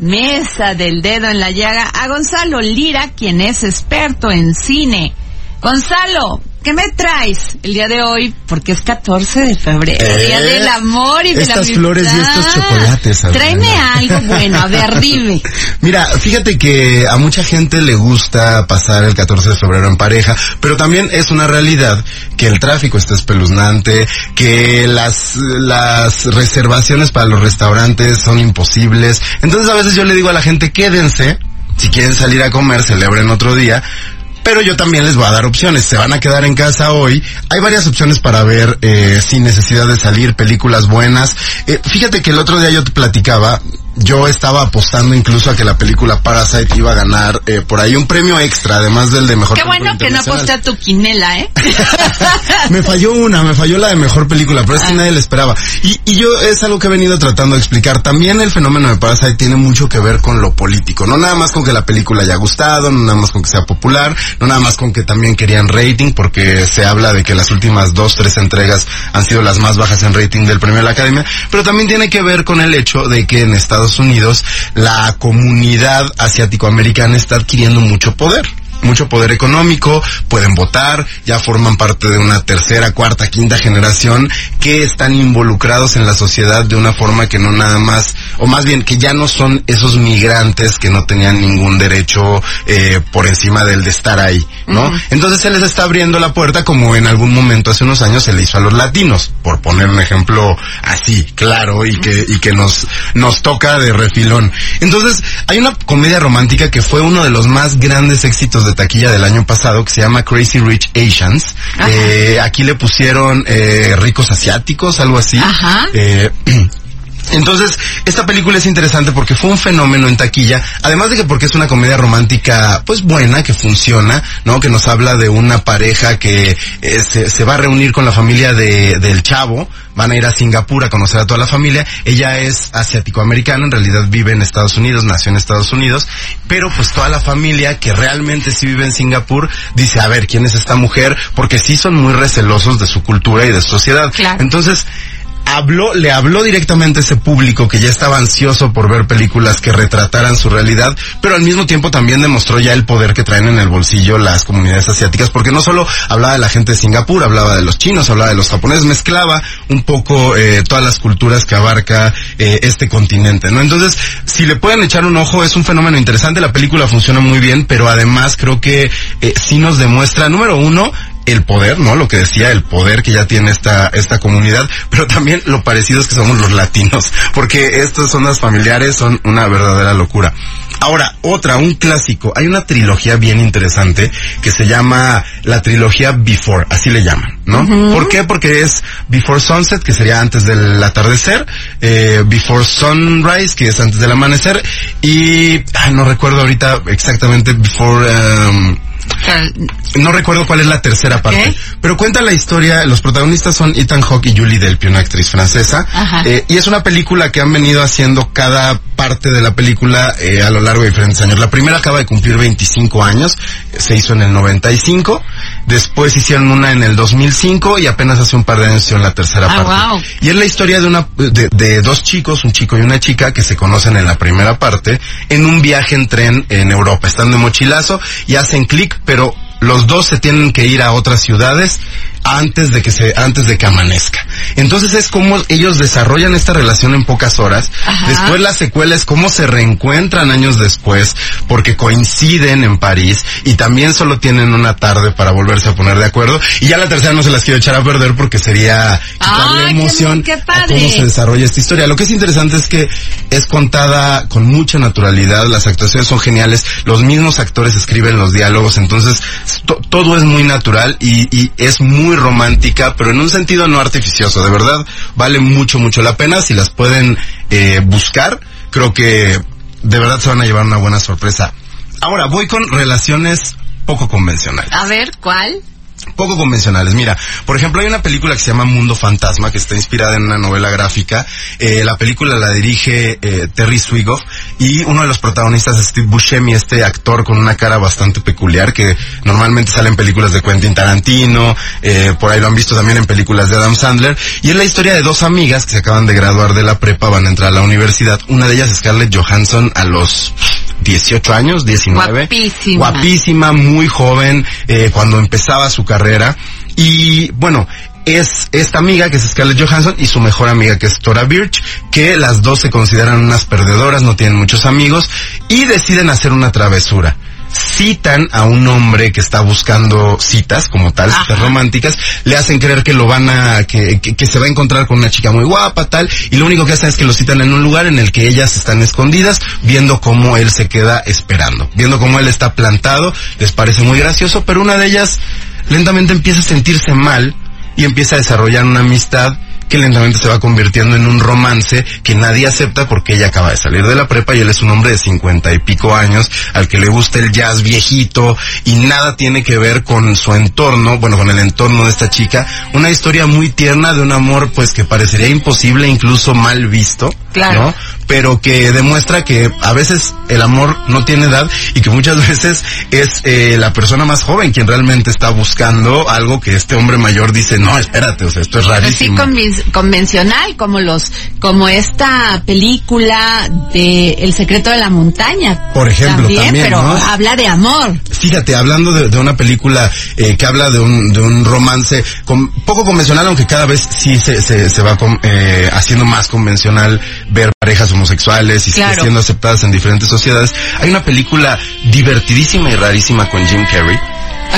Mesa del dedo en la llaga a Gonzalo Lira, quien es experto en cine. Gonzalo, ¿qué me traes el día de hoy? Porque es 14 de febrero, Eh, día del amor y de la estas flores y estos chocolates, Adriana. Tráeme algo bueno, a ver, dime. Mira, fíjate que a mucha gente le gusta pasar el 14 de febrero en pareja, pero también es una realidad que el tráfico está espeluznante, que las, las reservaciones para los restaurantes son imposibles. Entonces a veces yo le digo a la gente, quédense, si quieren salir a comer, celebren otro día. Pero yo también les voy a dar opciones. Se van a quedar en casa hoy. Hay varias opciones para ver eh, sin necesidad de salir, películas buenas. Eh, fíjate que el otro día yo te platicaba, yo estaba apostando incluso a que la película Parasite iba a ganar eh, por ahí un premio extra, además del de mejor Qué bueno que no aposté a tu quinela, ¿eh? me falló una, me falló la de mejor película, pero es que nadie la esperaba. Y, y yo es algo que he venido tratando de explicar. También el fenómeno de Parasite tiene mucho que ver con lo político. No nada más con que la película haya gustado, no nada más con que sea popular, no nada más con que también querían rating, porque se habla de que las últimas dos, tres entregas han sido las más bajas en rating del premio de la Academia, pero también tiene que ver con el hecho de que en Estados Unidos la comunidad asiático-americana está adquiriendo mucho poder mucho poder económico, pueden votar, ya forman parte de una tercera, cuarta, quinta generación que están involucrados en la sociedad de una forma que no nada más, o más bien que ya no son esos migrantes que no tenían ningún derecho eh, por encima del de estar ahí, ¿no? Entonces se les está abriendo la puerta como en algún momento hace unos años se le hizo a los latinos, por poner un ejemplo así, claro, y que, y que nos, nos toca de refilón. Entonces, hay una comedia romántica que fue uno de los más grandes éxitos de taquilla del año pasado que se llama Crazy Rich Asians. Eh, aquí le pusieron eh, ricos asiáticos, algo así. Ajá. Eh, Entonces, esta película es interesante porque fue un fenómeno en taquilla, además de que porque es una comedia romántica, pues buena, que funciona, ¿no? Que nos habla de una pareja que eh, se, se va a reunir con la familia de, del chavo, van a ir a Singapur a conocer a toda la familia, ella es asiático-americana, en realidad vive en Estados Unidos, nació en Estados Unidos, pero pues toda la familia que realmente sí vive en Singapur dice, a ver, ¿quién es esta mujer? Porque sí son muy recelosos de su cultura y de su sociedad. Claro. Entonces, habló, le habló directamente a ese público que ya estaba ansioso por ver películas que retrataran su realidad, pero al mismo tiempo también demostró ya el poder que traen en el bolsillo las comunidades asiáticas, porque no solo hablaba de la gente de Singapur, hablaba de los chinos, hablaba de los japoneses, mezclaba un poco eh, todas las culturas que abarca eh, este continente, ¿no? Entonces, si le pueden echar un ojo, es un fenómeno interesante, la película funciona muy bien, pero además creo que eh, sí nos demuestra, número uno, el poder, ¿no? Lo que decía, el poder que ya tiene esta, esta comunidad, pero también lo parecidos que somos los latinos, porque estas zonas familiares son una verdadera locura. Ahora, otra, un clásico, hay una trilogía bien interesante que se llama la trilogía Before, así le llaman, ¿no? ¿Por qué? Porque es Before Sunset, que sería antes del atardecer, eh, Before Sunrise, que es antes del amanecer, y, ay, no recuerdo ahorita exactamente Before, um, no recuerdo cuál es la tercera parte, pero cuenta la historia, los protagonistas son Ethan Hawke y Julie Delpy, una actriz francesa, Ajá. eh, y es una película que han venido haciendo cada parte de la película eh, a lo largo de diferentes años. La primera acaba de cumplir 25 años, se hizo en el 95, después hicieron una en el 2005 y apenas hace un par de años hicieron la tercera Ah, parte. wow. Y es la historia de una de, de dos chicos, un chico y una chica que se conocen en la primera parte en un viaje en tren en Europa. Están de mochilazo y hacen clic, pero los dos se tienen que ir a otras ciudades antes de que se antes de que amanezca. Entonces es como ellos desarrollan esta relación en pocas horas. Ajá. Después la secuela es cómo se reencuentran años después porque coinciden en París y también solo tienen una tarde para volverse a poner de acuerdo. Y ya la tercera no se las quiero echar a perder porque sería quitarle emoción qué a cómo se desarrolla esta historia. Lo que es interesante es que es contada con mucha naturalidad, las actuaciones son geniales, los mismos actores escriben los diálogos, entonces to- todo es muy natural y, y es muy romántica, pero en un sentido no artificioso, de verdad vale mucho, mucho la pena si las pueden eh, buscar, creo que de verdad se van a llevar una buena sorpresa. Ahora, voy con relaciones poco convencionales. A ver, ¿cuál? Poco convencionales. Mira, por ejemplo, hay una película que se llama Mundo Fantasma, que está inspirada en una novela gráfica. Eh, la película la dirige eh, Terry Swigoff y uno de los protagonistas es Steve Buscemi, este actor con una cara bastante peculiar que normalmente sale en películas de Quentin Tarantino, eh, por ahí lo han visto también en películas de Adam Sandler. Y es la historia de dos amigas que se acaban de graduar de la prepa, van a entrar a la universidad. Una de ellas es Scarlett Johansson a los 18 años, 19. Guapísima. Guapísima, muy joven, eh, cuando empezaba su carrera. Y bueno, es esta amiga que es Scarlett Johansson y su mejor amiga que es Tora Birch, que las dos se consideran unas perdedoras, no tienen muchos amigos y deciden hacer una travesura citan a un hombre que está buscando citas como tal, citas románticas, le hacen creer que lo van a, que, que, que, se va a encontrar con una chica muy guapa, tal, y lo único que hacen es que lo citan en un lugar en el que ellas están escondidas, viendo cómo él se queda esperando, viendo cómo él está plantado, les parece muy gracioso, pero una de ellas lentamente empieza a sentirse mal y empieza a desarrollar una amistad que lentamente se va convirtiendo en un romance que nadie acepta porque ella acaba de salir de la prepa y él es un hombre de cincuenta y pico años al que le gusta el jazz viejito y nada tiene que ver con su entorno, bueno, con el entorno de esta chica. Una historia muy tierna de un amor pues que parecería imposible, incluso mal visto, claro. ¿no? Pero que demuestra que a veces el amor no tiene edad y que muchas veces es eh, la persona más joven quien realmente está buscando algo que este hombre mayor dice, no, espérate, o sea, esto es rarísimo. Sí, convencional, como los, como esta película de El secreto de la montaña. Por ejemplo, también, también pero ¿no? habla de amor. Fíjate, hablando de, de una película eh, que habla de un, de un romance con, poco convencional, aunque cada vez sí se, se, se va con, eh, haciendo más convencional ver parejas homosexuales y Claro. siendo aceptadas en diferentes sociedades. Hay una película divertidísima y rarísima con Jim Carrey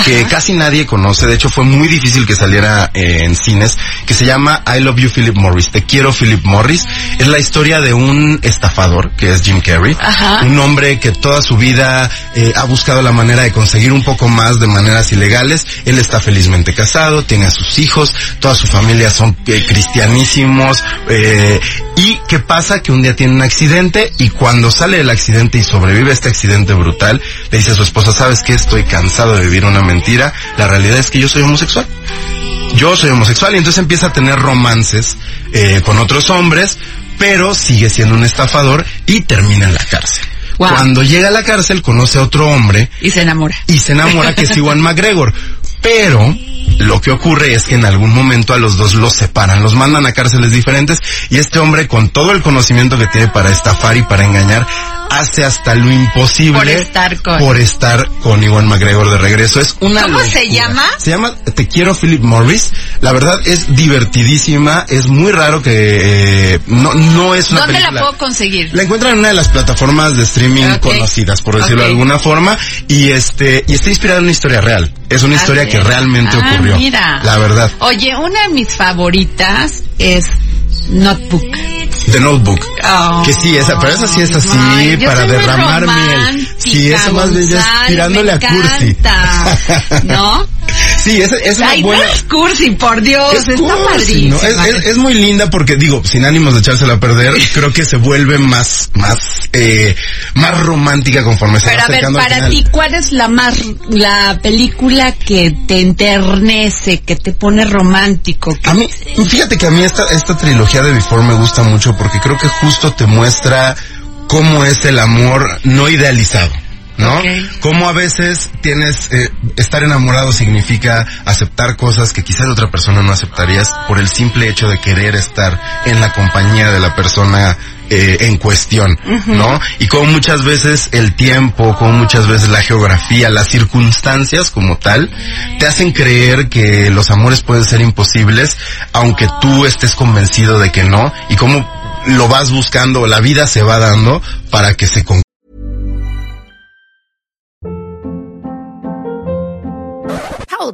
que casi nadie conoce, de hecho fue muy difícil que saliera eh, en cines, que se llama I Love You Philip Morris, Te quiero Philip Morris, es la historia de un estafador, que es Jim Carrey, Ajá. un hombre que toda su vida eh, ha buscado la manera de conseguir un poco más de maneras ilegales, él está felizmente casado, tiene a sus hijos, toda su familia son eh, cristianísimos, eh, y qué pasa que un día tiene un accidente y cuando sale del accidente y sobrevive a este accidente brutal, le dice a su esposa, ¿sabes qué? Estoy cansado de vivir una mentira, la realidad es que yo soy homosexual. Yo soy homosexual y entonces empieza a tener romances eh, con otros hombres, pero sigue siendo un estafador y termina en la cárcel. Wow. Cuando llega a la cárcel conoce a otro hombre Y se enamora. y se enamora que es Iwan McGregor. Pero lo que ocurre es que en algún momento a los dos los separan, los mandan a cárceles diferentes y este hombre con todo el conocimiento que tiene para estafar y para engañar hace hasta lo imposible Por estar con- por estar con Iwan McGregor de regreso. Es una ¿Cómo se llama? Se llama Te quiero Philip Morris. La verdad es divertidísima, es muy raro que eh, no no es una ¿Dónde la puedo conseguir? La encuentran en una de las plataformas de streaming conocidas, por decirlo de alguna forma, y este, y está inspirada en una historia real. Es una historia Ah, que sí. realmente Ah, ocurrió. mira. La verdad. Oye, una de mis favoritas es Notebook. The Notebook. Oh. Que sí, esa, pero esa sí es así Ay, para derramar miel. Sí, esa más bien ya es tirándole a cursi. ¿No? Sí, es una Ay, buena. no es cursi, por Dios, Es está cursi, padrísima. ¿no? Es, es- es muy linda porque digo, sin ánimos de echársela a perder, creo que se vuelve más, más, eh, más romántica conforme se Pero va a ver, acercando para ti, ¿cuál es la más, la película que te enternece, que te pone romántico? que- A mí, fíjate que a mí esta, esta trilogía de Before me gusta mucho porque creo que justo te muestra cómo es el amor no idealizado. ¿No? Ok. Cómo a veces tienes, eh, estar enamorado significa aceptar cosas que quizás otra persona no aceptarías por el simple hecho de querer estar en la compañía de la persona eh, en cuestión, ¿no? Y como muchas veces el tiempo, como muchas veces la geografía, las circunstancias como tal, te hacen creer que los amores pueden ser imposibles, aunque tú estés convencido de que no, y cómo lo vas buscando, la vida se va dando para que se